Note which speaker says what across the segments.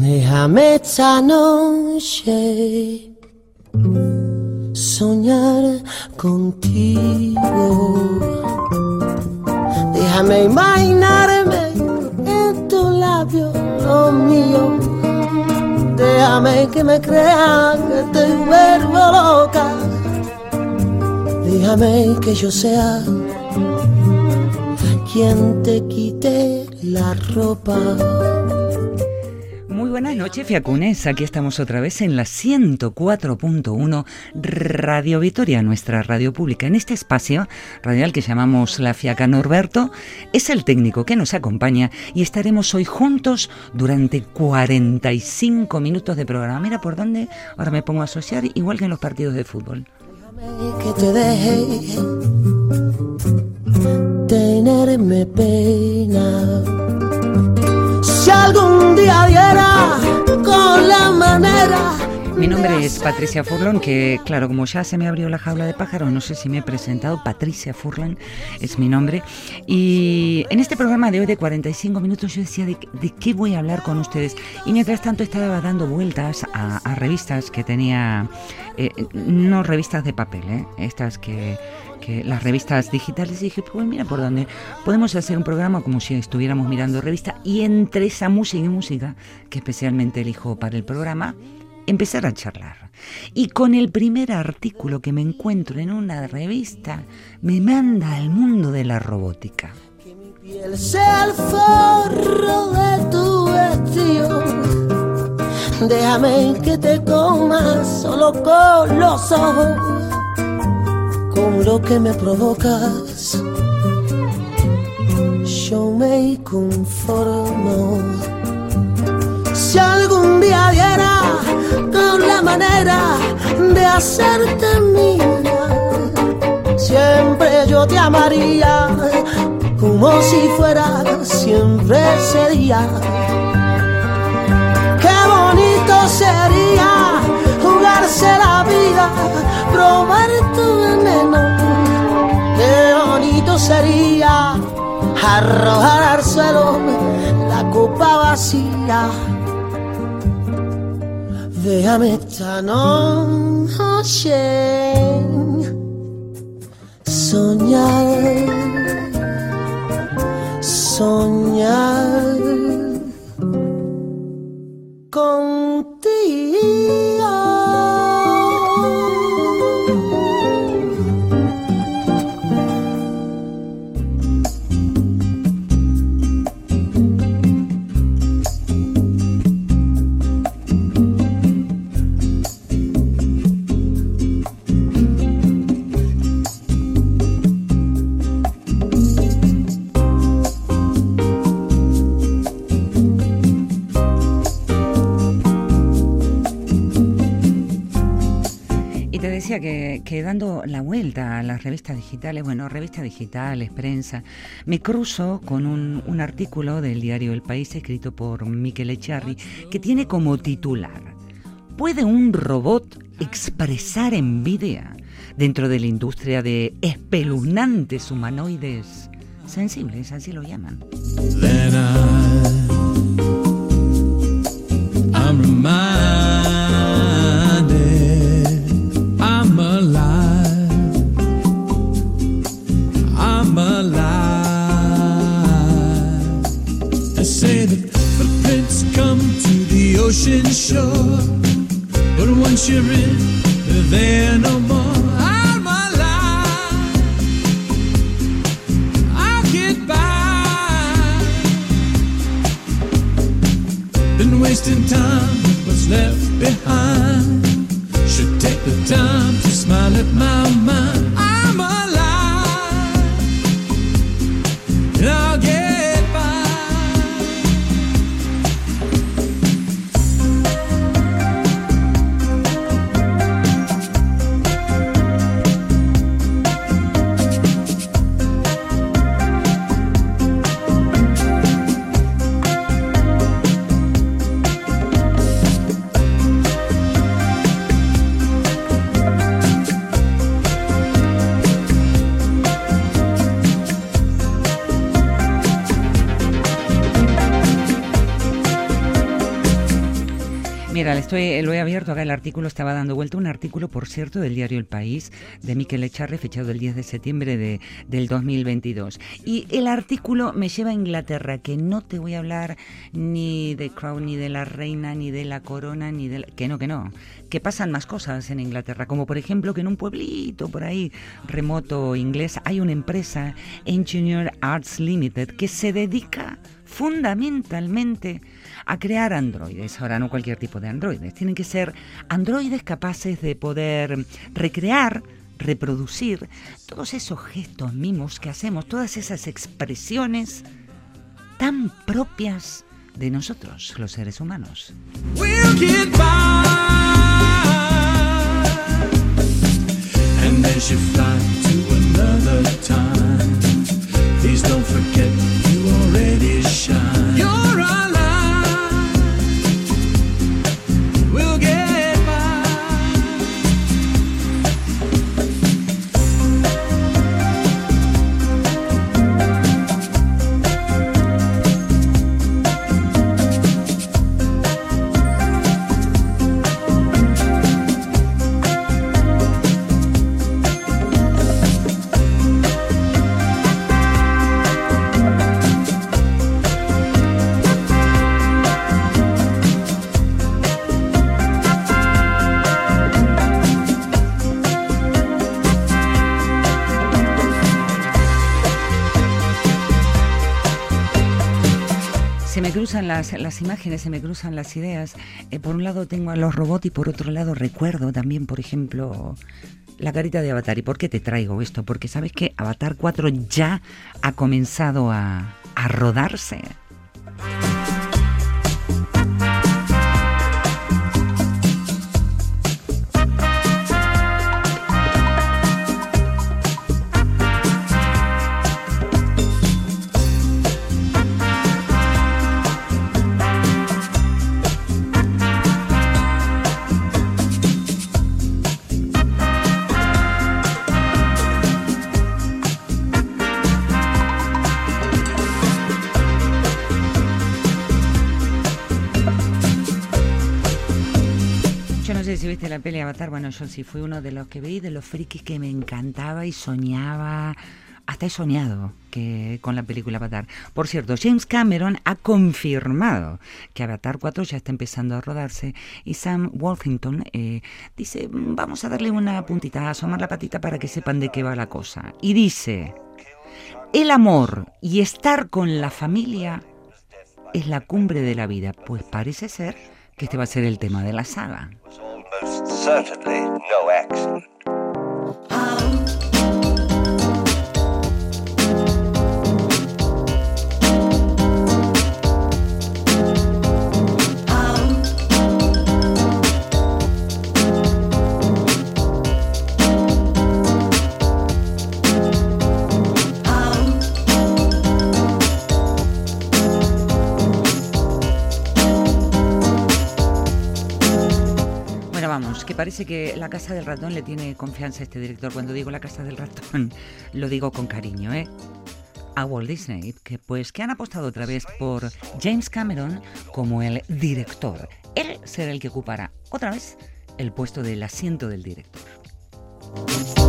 Speaker 1: Déjame esta noche soñar contigo. Déjame imaginarme en tu labio lo mío. Déjame que me crea que te vuelvo loca. Déjame que yo sea quien te quite la ropa
Speaker 2: buenas noches, Fiacunes. Aquí estamos otra vez en la 104.1 Radio Vitoria, nuestra radio pública. En este espacio radial que llamamos La Fiaca Norberto, es el técnico que nos acompaña y estaremos hoy juntos durante 45 minutos de programa. Mira por dónde ahora me pongo a asociar, igual que en los partidos de fútbol.
Speaker 1: Que te deje tenerme pena si algún día diera con la manera.
Speaker 2: Mi nombre es Patricia Furlan, que claro, como ya se me abrió la jaula de pájaros, no sé si me he presentado, Patricia Furlan es mi nombre. Y en este programa de hoy de 45 minutos yo decía de, qué voy a hablar con ustedes. Y mientras tanto estaba dando vueltas a, revistas que tenía, eh, no revistas de papel, eh, estas que que las revistas digitales y dije, pues mira por dónde podemos hacer un programa como si estuviéramos mirando revista y entre esa música y música que especialmente elijo para el programa, empezar a charlar. Y con el primer artículo que me encuentro en una revista, me manda al mundo de la robótica.
Speaker 1: Que mi piel sea el forro de tu vestido. Déjame que te comas solo con los ojos con lo que me provocas. Yo me conformo. Si algún día diera con la manera de hacerte mía, siempre yo te amaría como si fuera siempre sería. Qué bonito sería jugarse la vida, probar tu veneno. Qué bonito sería arrojar al suelo la copa vacía. Déjame esta noche soñar, soñar contigo.
Speaker 2: Dando la vuelta a las revistas digitales, bueno, revistas digitales, prensa, me cruzo con un, un artículo del diario El País escrito por Miquel Echarri que tiene como titular ¿Puede un robot expresar envidia dentro de la industria de espeluznantes humanoides sensibles, así lo llaman? Ocean shore. But once you're in, they're there no more. All my life, I'll get by. Been wasting time what's left behind. Should take the time to smile at my mind. Estoy, lo he abierto acá, el artículo estaba dando vuelta, un artículo, por cierto, del diario El País, de Miquel Echarre, fechado el 10 de septiembre de, del 2022. Y el artículo me lleva a Inglaterra, que no te voy a hablar ni de Crown, ni de la reina, ni de la corona, ni de... que no, que no, que pasan más cosas en Inglaterra, como por ejemplo que en un pueblito por ahí remoto inglés hay una empresa, Engineer Arts Limited, que se dedica fundamentalmente crear androides. Ahora no cualquier tipo de androides, tienen que ser androides capaces de poder recrear, reproducir todos esos gestos, mimos que hacemos, todas esas expresiones tan propias de nosotros, los seres humanos. Las, imágenes, se me cruzan las ideas. Eh, por un lado tengo a los robots y por otro lado recuerdo también, por ejemplo, la carita de Avatar. ¿Y por qué te traigo esto? Porque sabes que Avatar 4 ya ha comenzado a, a rodarse. La peli Avatar, bueno, yo sí fui uno de los que vi, de los frikis que me encantaba y soñaba, hasta he soñado que con la película Avatar. Por cierto, James Cameron ha confirmado que Avatar 4 ya está empezando a rodarse y Sam Worthington eh, dice, vamos a darle una puntita, a asomar la patita para que sepan de qué va la cosa. Y dice, el amor y estar con la familia es la cumbre de la vida, pues parece ser que este va a ser el tema de la saga. Almost certainly no accident. Que parece que la Casa del Ratón le tiene confianza a este director. Cuando digo la Casa del Ratón, lo digo con cariño, ¿eh? A Walt Disney, que pues que han apostado otra vez por James Cameron como el director. Él será el que ocupará otra vez el puesto del asiento del director.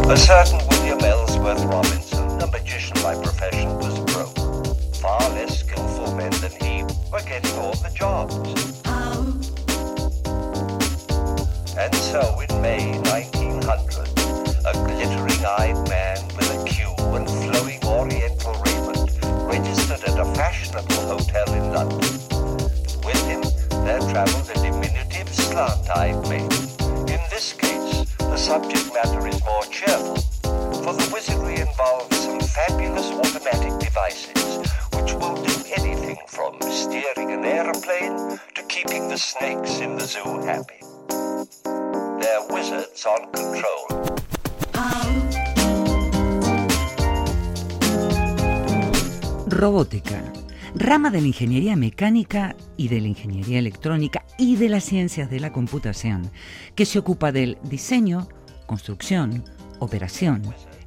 Speaker 2: A certain William Ellsworth Robinson, a magician by profession, was broke. Far less skillful men than he were getting all the jobs. And so in May 1900, a glittering-eyed man with a queue and flowing oriental raiment registered at a fashionable hotel in London. With him there travelled a diminutive slant-eyed maiden. In this case, the subject matter is more cheerful, for the wizardry involves some fabulous automatic devices which will do anything from steering an aeroplane to keeping the snakes in the zoo happy. Robótica, rama de la ingeniería mecánica y de la ingeniería electrónica y de las ciencias de la computación, que se ocupa del diseño, construcción, operación,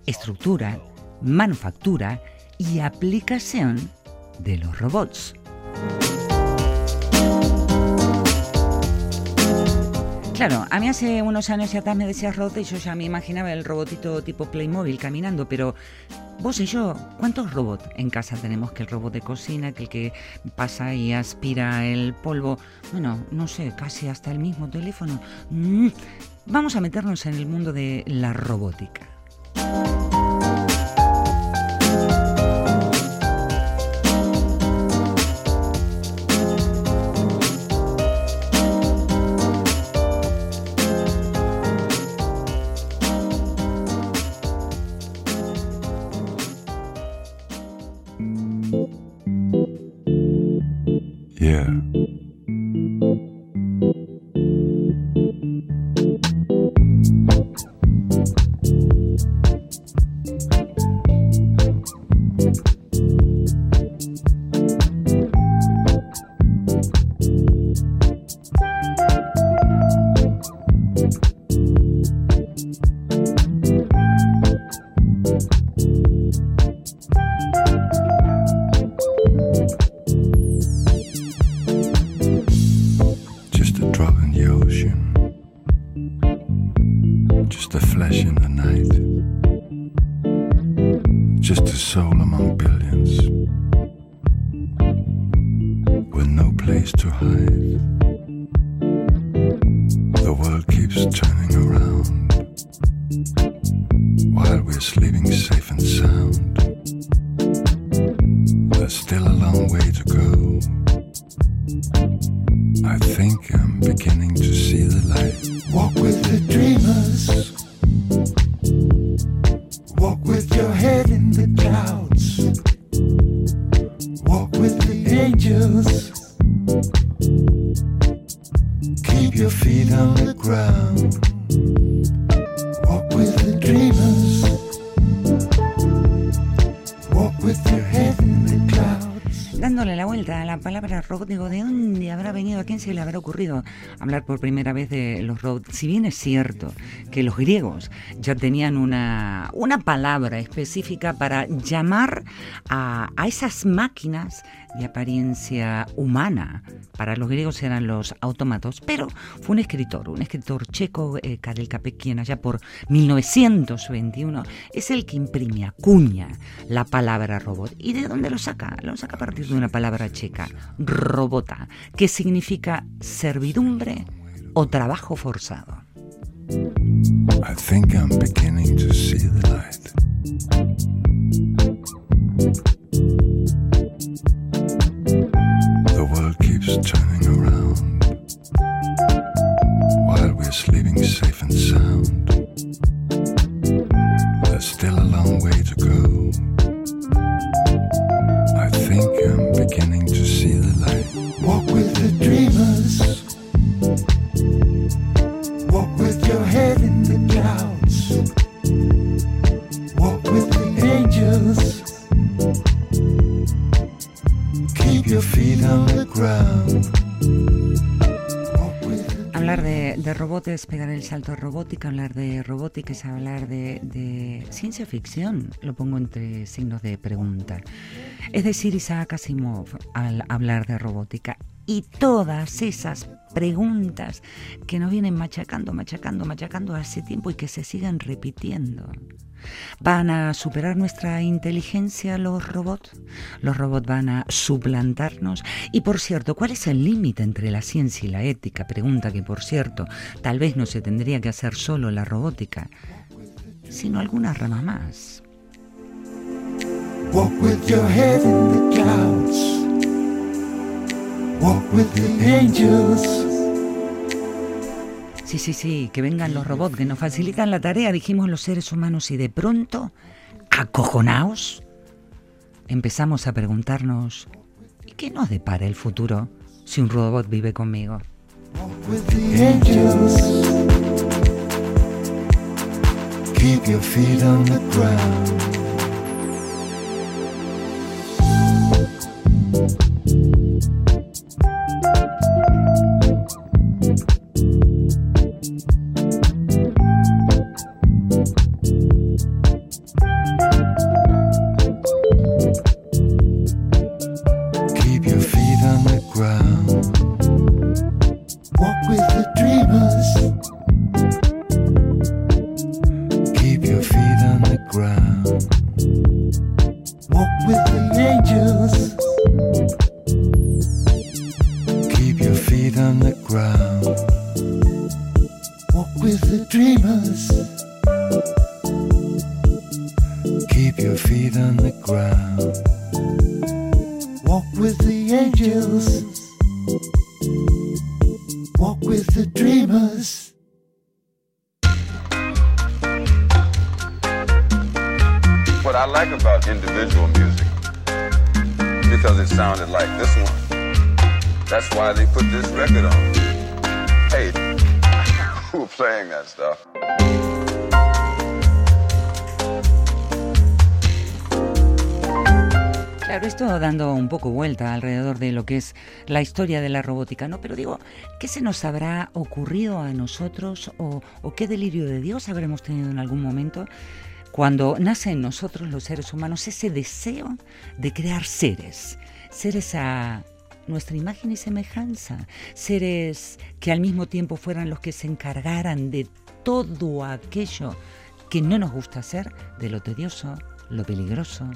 Speaker 2: estructura, manufactura y aplicación de los robots. Claro, a mí hace unos años ya me decías robot y yo ya me imaginaba el robotito tipo Playmobil caminando, pero vos y yo, ¿cuántos robots en casa tenemos? Que el robot de cocina, que el que pasa y aspira el polvo, bueno, no sé, casi hasta el mismo teléfono. Mm, vamos a meternos en el mundo de la robótica. While we're sleeping safe and sound, there's still a long way
Speaker 3: to go. I think I'm beginning to see the light.
Speaker 2: Por primera vez? Si bien es cierto que los griegos ya tenían una, una palabra específica para llamar a, a esas máquinas de apariencia humana. Para los griegos eran los autómatos, pero fue un escritor, un escritor checo, eh, Karel Capek, allá por 1921 es el que imprime, acuña la palabra robot. ¿Y de dónde lo saca? Lo saca a partir de una palabra checa, robota, que significa servidumbre o trabajo forzado. I think I'm beginning to see the light. The world keeps turning around while we're sleeping safe es pegar el salto a robótica, hablar de robótica es hablar de, de, ciencia ficción, lo pongo entre signos de pregunta. Es decir, Isaac Asimov al hablar de robótica y todas esas preguntas que nos vienen machacando, machacando, machacando hace tiempo y que se siguen repitiendo. ¿Van a superar nuestra inteligencia los robots? ¿Los robots van a suplantarnos? Y por cierto, ¿cuál es el límite entre la ciencia y la ética? Pregunta que por cierto, tal vez no se tendría que hacer solo la robótica, sino alguna rama más. Sí, sí, sí, que vengan los robots que nos facilitan la tarea, dijimos los seres humanos, y de pronto, acojonaos, empezamos a preguntarnos, ¿y qué nos depara el futuro si un robot vive conmigo? Keep your feet on the ground. La historia de la robótica, ¿no? Pero digo, ¿qué se nos habrá ocurrido a nosotros o, qué delirio de Dios habremos tenido en algún momento cuando nace en nosotros los seres humanos ese deseo de crear seres, seres a nuestra imagen y semejanza, seres que al mismo tiempo fueran los que se encargaran de todo aquello que no nos gusta hacer, de lo tedioso, lo peligroso,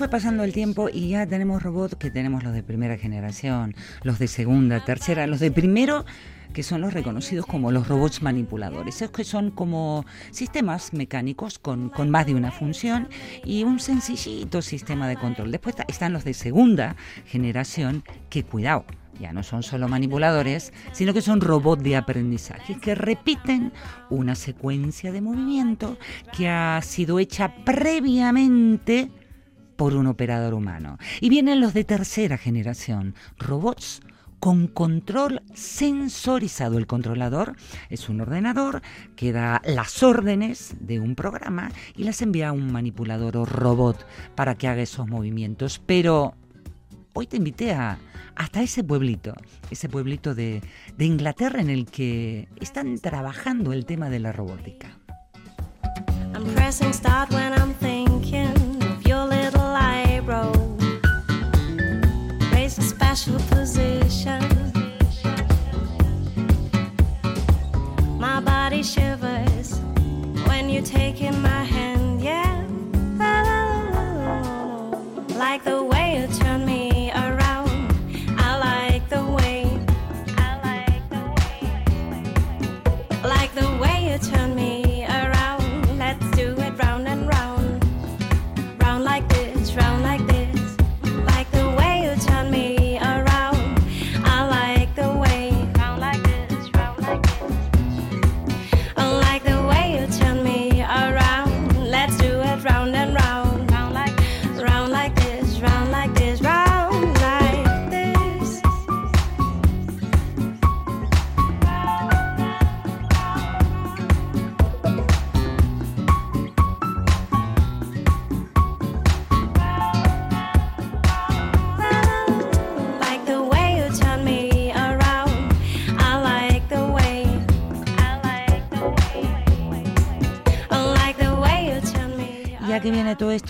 Speaker 2: fue pasando el tiempo y ya tenemos robots que tenemos los de primera generación, los de segunda, tercera, los de primero que son los reconocidos como los robots manipuladores. Esos que son como sistemas mecánicos con, con más de una función y un sencillito sistema de control. Después están los de segunda generación que, cuidado, ya no son solo manipuladores, sino que son robots de aprendizaje que repiten una secuencia de movimiento que ha sido hecha previamente por un operador humano. Y vienen los de tercera generación, robots con control sensorizado. El controlador es un ordenador que da las órdenes de un programa y las envía a un manipulador o robot para que haga esos movimientos. Pero hoy te invité a, hasta ese pueblito, ese pueblito de, Inglaterra en el que están trabajando el tema de la robótica.
Speaker 4: special position. My body shivers when you're taking my hand, yeah. Oh, like the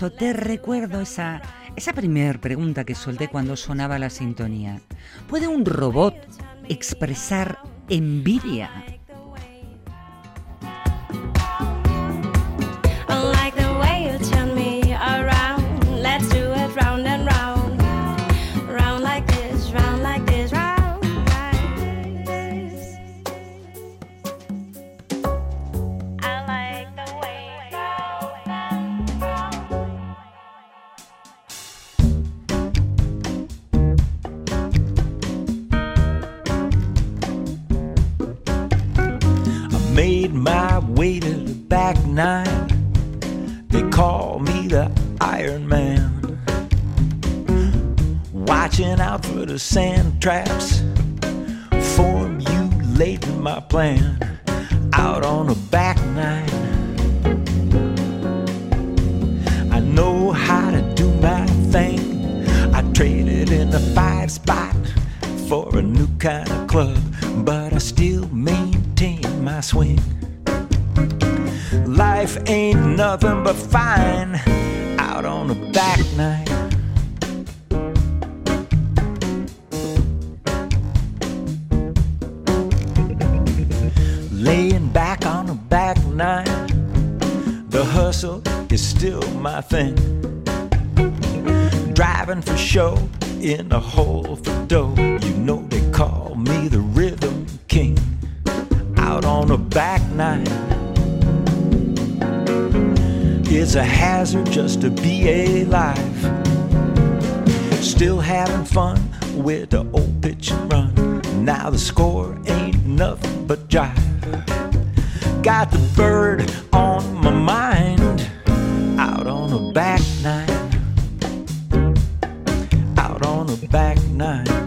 Speaker 2: te recuerdo esa, esa primera pregunta que solté cuando sonaba la sintonía. ¿Puede un robot expresar envidia?
Speaker 5: trash. my thing. Driving for show in a hole for dough. You know they call me the rhythm king. Out on a back nine. It's a hazard just to be alive. Still having fun with the old pitch and run. Now the score ain't nothing but jive. Got the bird on back nine. Out on the back nine.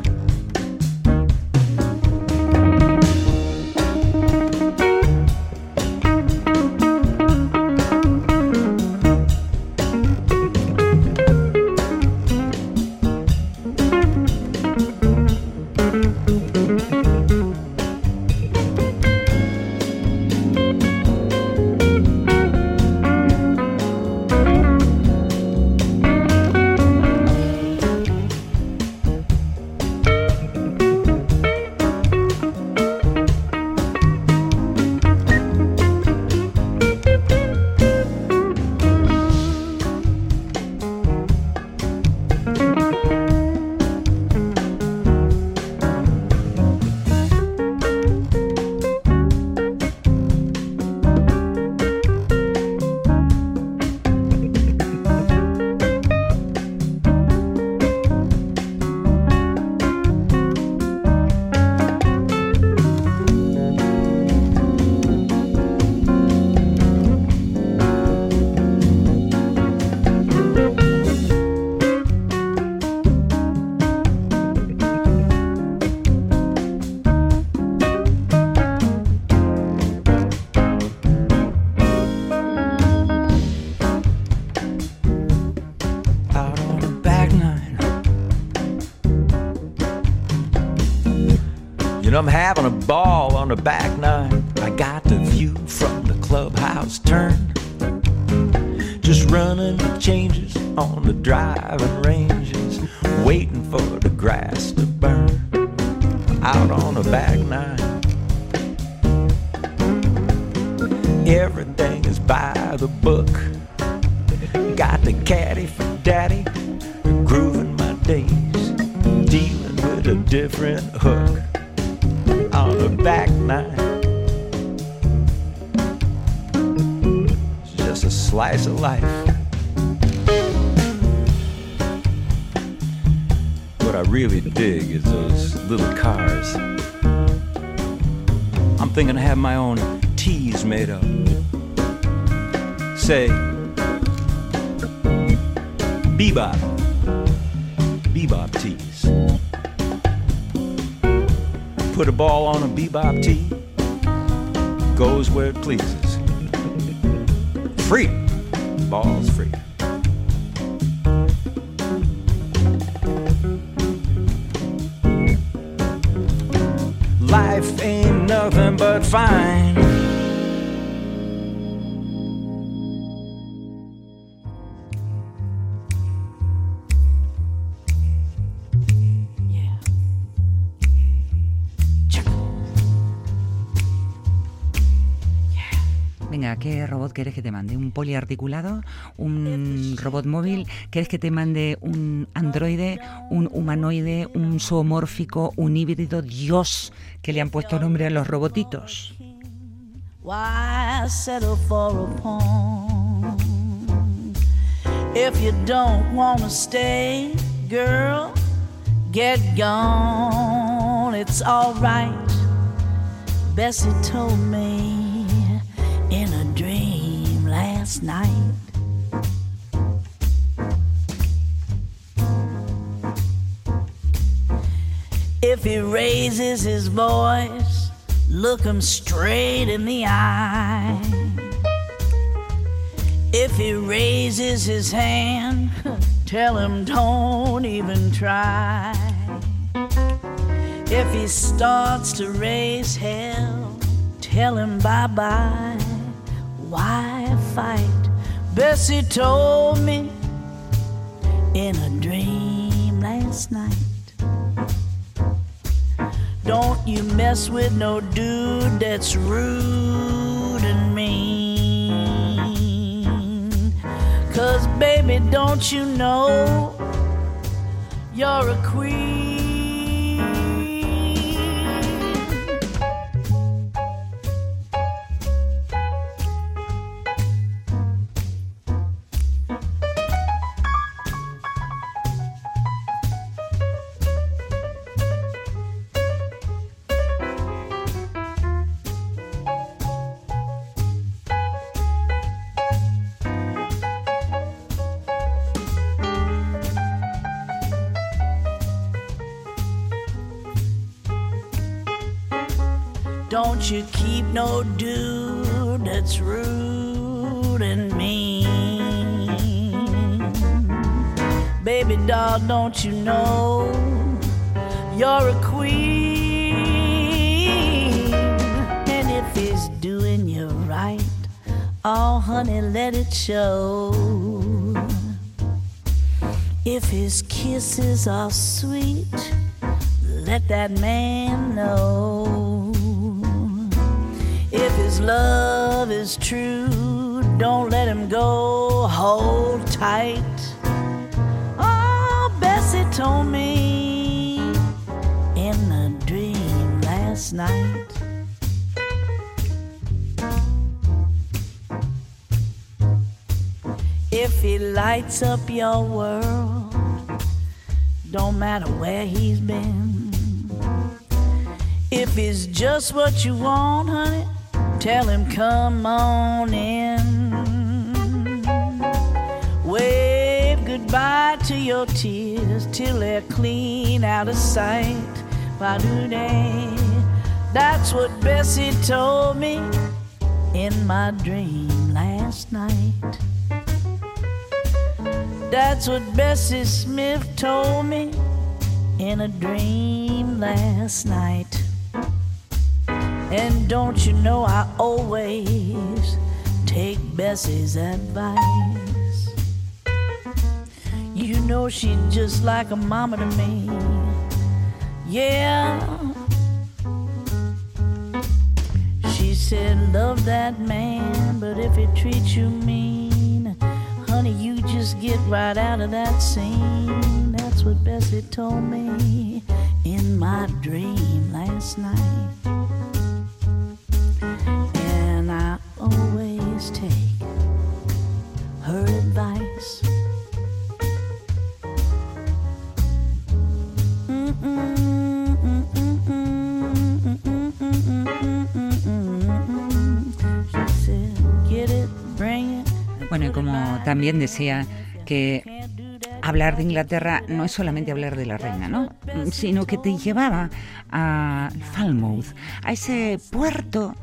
Speaker 5: Teas made up. Say, bebop, bebop tees. Put a ball on a bebop tee, goes where it pleases. Free, balls free. Life ain't nothing but fine.
Speaker 2: Robot quieres que te mande? ¿Un poliarticulado? ¿Un robot móvil? ¿Quieres que te mande un androide? ¿Un humanoide? ¿Un zoomórfico? ¿Un híbrido? Dios, que le han puesto nombre a los robotitos.
Speaker 6: Why settle for a pawn? If you don't wanna stay, girl, get gone. It's alright. Bessie told me in a dream last night. If he raises his voice, look him straight in the eye. If he raises his hand, tell him don't even try. If he starts to raise hell, tell him bye bye. Why fight? Bessie told me in a dream last night. Don't you mess with no dude that's rude and mean. Cause, baby, don't you know you're a queen? No dude that's rude and mean. Baby doll, don't you know you're a queen? And if he's doing you right, oh honey, let it show. If his kisses are sweet, let that man know. His love is true, don't let him go. Hold tight. Oh, Bessie told me in a dream last night. If he lights up your world, don't matter where he's been. If it's just what you want, honey, tell him come on in. Wave goodbye to your tears till they're clean out of sight. Ba-doo-day. That's what Bessie told me in my dream last night. That's what Bessie Smith told me in a dream last night. And don't you know I always take Bessie's advice? You know she's just like a mama to me. Yeah. She said, Love that man, but if he treats you mean, honey, you just get right out of that scene. That's what Bessie told me in my dream last night. Always take her advice.
Speaker 2: Bueno, y como también decía que hablar de Inglaterra no es solamente hablar de la reina, ¿no? Sino que te llevaba a Falmouth, a ese puerto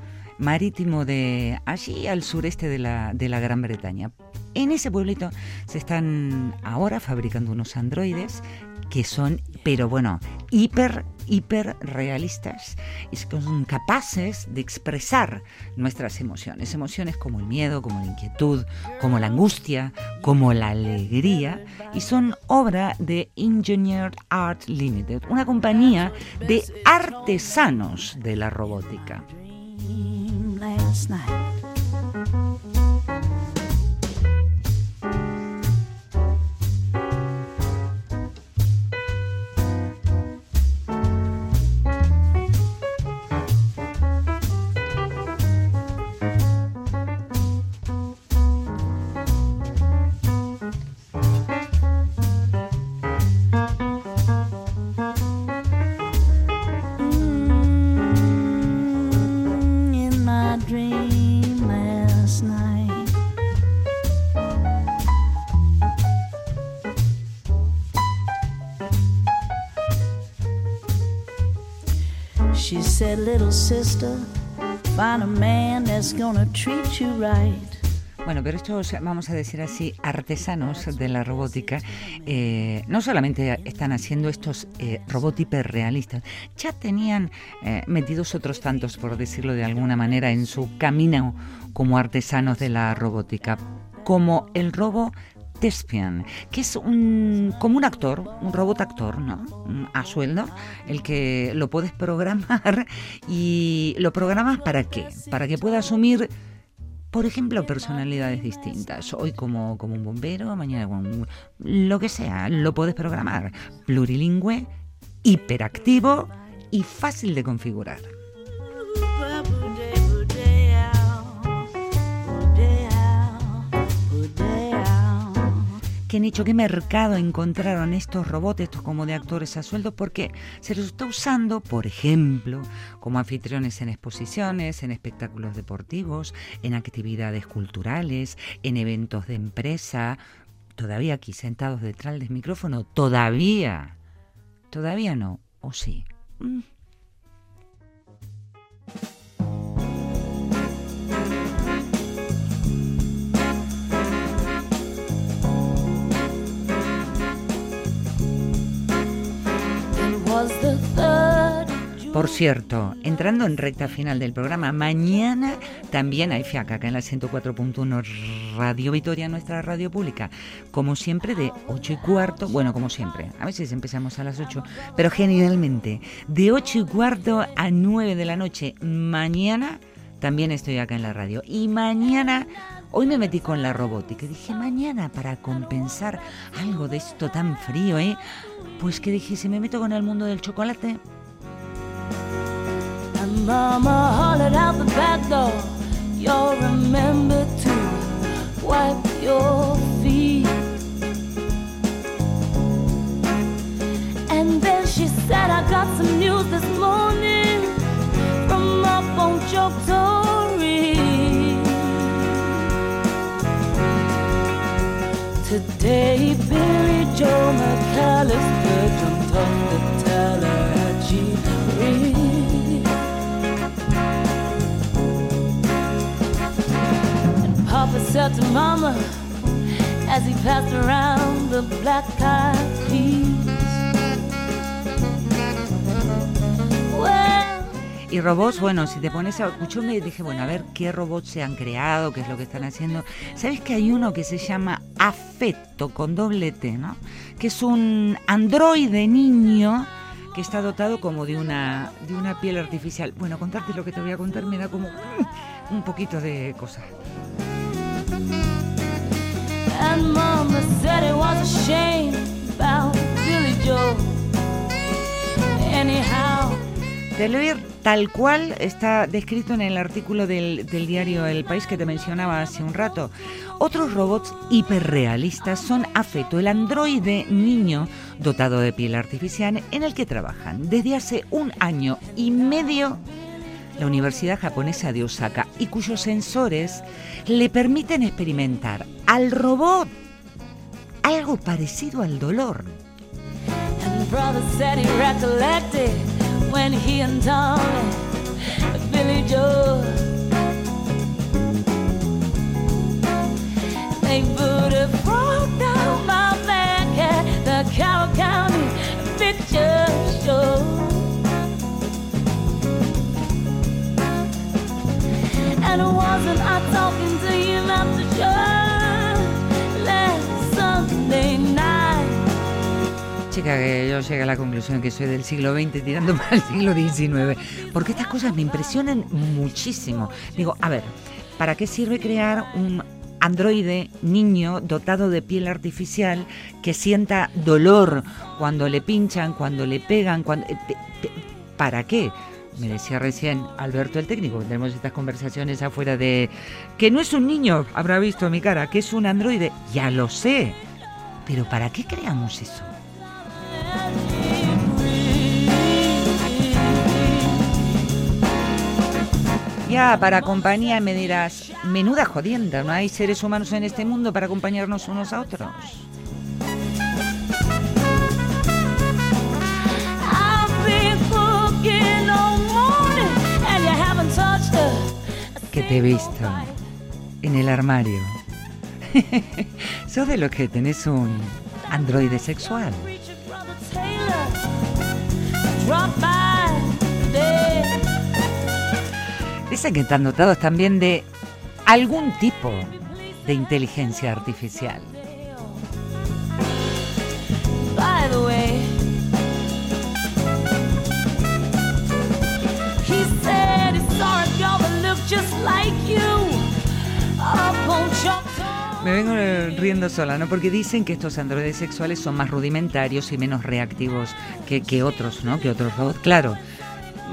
Speaker 2: marítimo de allí al sureste de la, de la Gran Bretaña. En ese pueblito se están ahora fabricando unos androides que son, pero bueno, hiper, hiper realistas y son capaces de expresar nuestras emociones. Emociones como el miedo, como la inquietud, como la angustia, como la alegría. Y son obra de Engineered Art Limited, una compañía de artesanos de la robótica.
Speaker 6: Dream last night. Little sister, find a man that's gonna treat you right.
Speaker 2: Bueno, pero estos, vamos a decir así, artesanos de la robótica, eh, no solamente están haciendo estos eh, robots hiperrealistas, ya tenían eh, metidos otros tantos, por decirlo de alguna manera, en su camino como artesanos de la robótica, como el robo Tespian, que es un, como un actor, un robot actor, ¿no? Mm, A sueldo, el que lo puedes programar y lo programas para qué? Para que pueda asumir por ejemplo, personalidades distintas. Hoy como, como un bombero, mañana como un- lo que sea, lo puedes programar. Plurilingüe, hiperactivo y fácil de configurar. ¿Qué nicho, qué mercado encontraron estos robots, estos como de actores a sueldo? Porque se los está usando, por ejemplo, como anfitriones en exposiciones, en espectáculos deportivos, en actividades culturales, en eventos de empresa. Todavía aquí sentados detrás del micrófono, todavía. Todavía no, o sí. Mm. Por cierto, entrando en recta final del programa, mañana también hay fiaca acá en la 104.1 Radio Vitoria, nuestra radio pública. Como siempre, de 8 y cuarto, bueno, como siempre, a veces empezamos a las 8, pero generalmente de 8 y cuarto a 9 de la noche, mañana también estoy acá en la radio. Y mañana, hoy me metí con la robótica. Dije, mañana para compensar algo de esto tan frío, ¿eh? Pues que dije, si me meto con el mundo del chocolate,
Speaker 1: Mama hollered out the back door. You'll remember to wipe your feet. And then she said, I got some news this morning from up on Choctory. Today, Billy Joe McAllister jumped off the Tallahatchie said to Mama as he passed around the black eyed peas.
Speaker 2: Y robots, bueno, si te pones a... Yo me dije, bueno, a ver qué robots se han creado, qué es lo que están haciendo. ¿Sabes que hay uno que se llama Afecto, con doble T, ¿no? Que es un androide niño que está dotado como de una, de una piel artificial. Bueno, contarte lo que te voy a contar me da como un poquito de cosa.
Speaker 7: And Mama said
Speaker 2: tal cual está descrito en el artículo del, del diario El País que te mencionaba hace un rato. Otros robots hiperrealistas son Afeto, el androide niño dotado de piel artificial en el que trabajan desde hace un año y medio la Universidad Japonesa de Osaka y cuyos sensores le permiten experimentar al robot algo parecido al dolor. Que yo llegué a la conclusión que soy del siglo XX tirando para el siglo XIX, porque estas cosas me impresionan muchísimo. Digo, a ver, ¿para qué sirve crear un androide niño dotado de piel artificial que sienta dolor cuando le pinchan, cuando le pegan, cuando... eh, ¿Para qué? Me decía recién Alberto el técnico, tenemos estas conversaciones afuera de que no es un niño, habrá visto mi cara, que es un androide, ya lo sé. Pero ¿para qué creamos eso? Ya, para compañía me dirás, menuda jodienda, no hay seres humanos en este mundo para acompañarnos unos a otros. Que te he visto en el armario. Sos de los que tenés un androide sexual. Dicen que están dotados también de algún tipo de inteligencia artificial. Me vengo riendo sola, ¿no? Porque dicen que estos androides sexuales son más rudimentarios y menos reactivos que, que otros, ¿no? Que otros robots. Claro.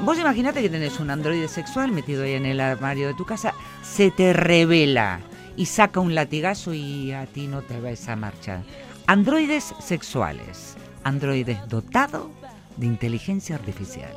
Speaker 2: Vos imaginate que tenés un androide sexual metido ahí en el armario de tu casa, se te revela y saca un latigazo y a ti no te va esa marcha. Androides sexuales. Androides dotado de inteligencia artificial.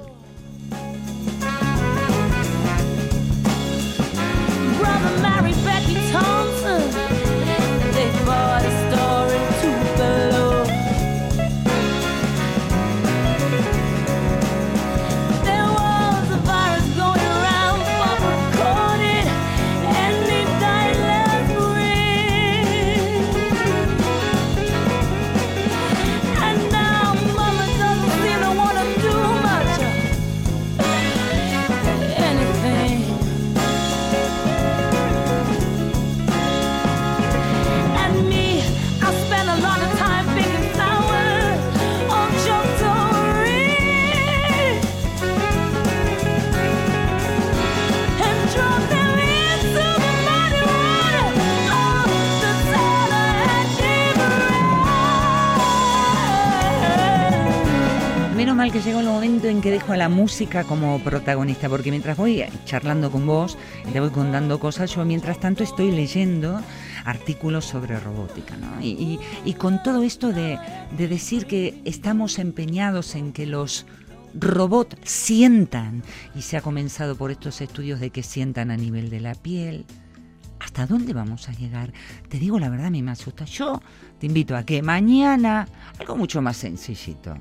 Speaker 2: Que llegó el momento en que dejo a la música como protagonista, porque mientras voy charlando con vos te voy contando cosas, yo mientras tanto estoy leyendo artículos sobre robótica, ¿no? Y, con todo esto de decir que estamos empeñados en que los robots sientan, y se ha comenzado por estos estudios de que sientan a nivel de la piel,
Speaker 8: ¿Hasta dónde vamos a llegar? Te digo la verdad, a mí me asusta. Yo te invito a que mañana, algo mucho más sencillito,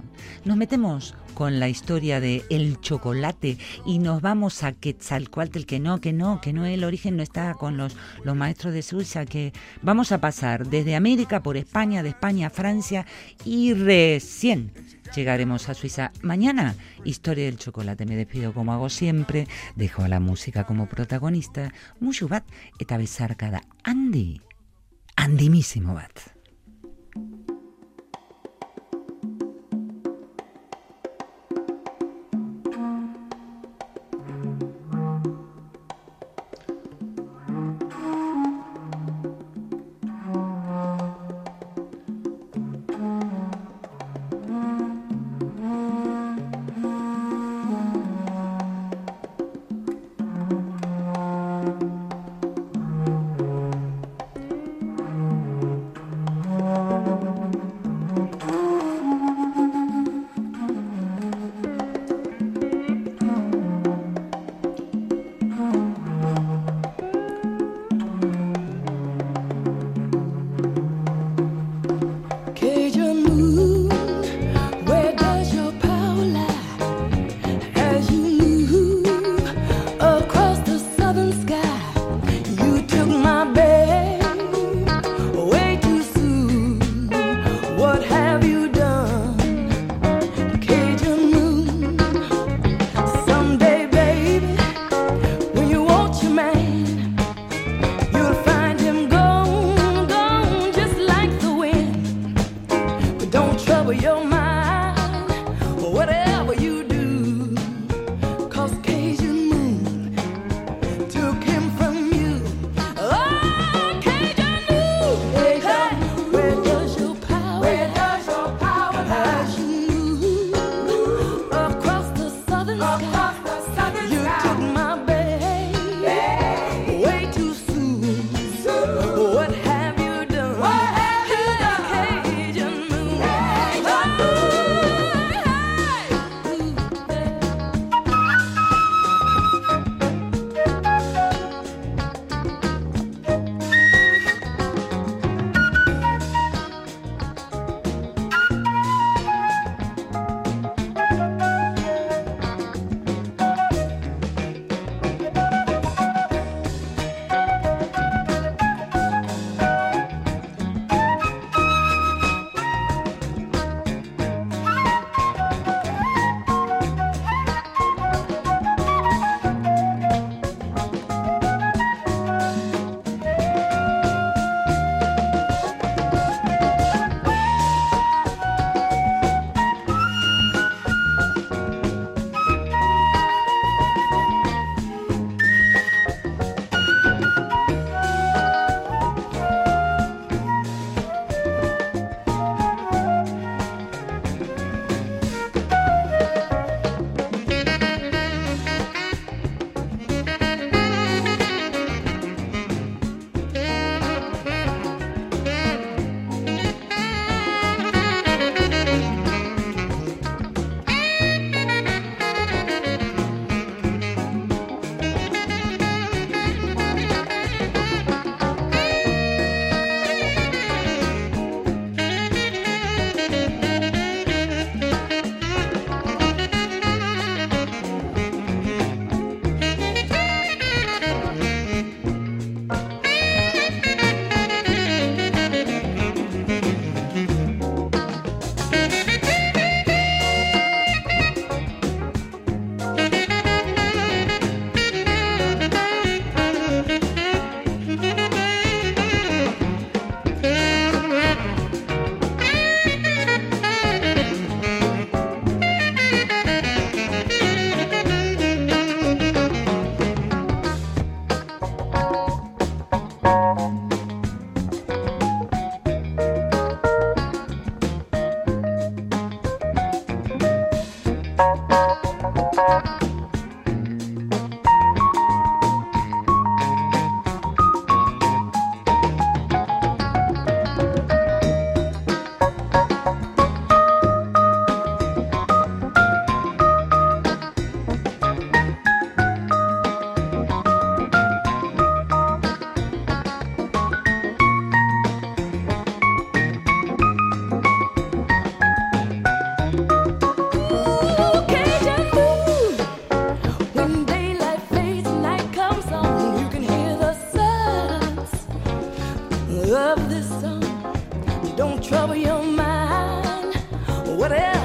Speaker 8: nos metemos con la historia de el chocolate y nos vamos a Quetzalcoatl, que no, que no, que no, el origen no está con los, los maestros de Suiza, que vamos a pasar desde América por España, de España a Francia y recién llegaremos a Suiza. Mañana, historia del chocolate. Me despido como hago siempre, dejo a la música como protagonista, mucho bat eta bezarkada handi, handimísimo bat.
Speaker 9: Love this song. Don't trouble your mind. Whatever.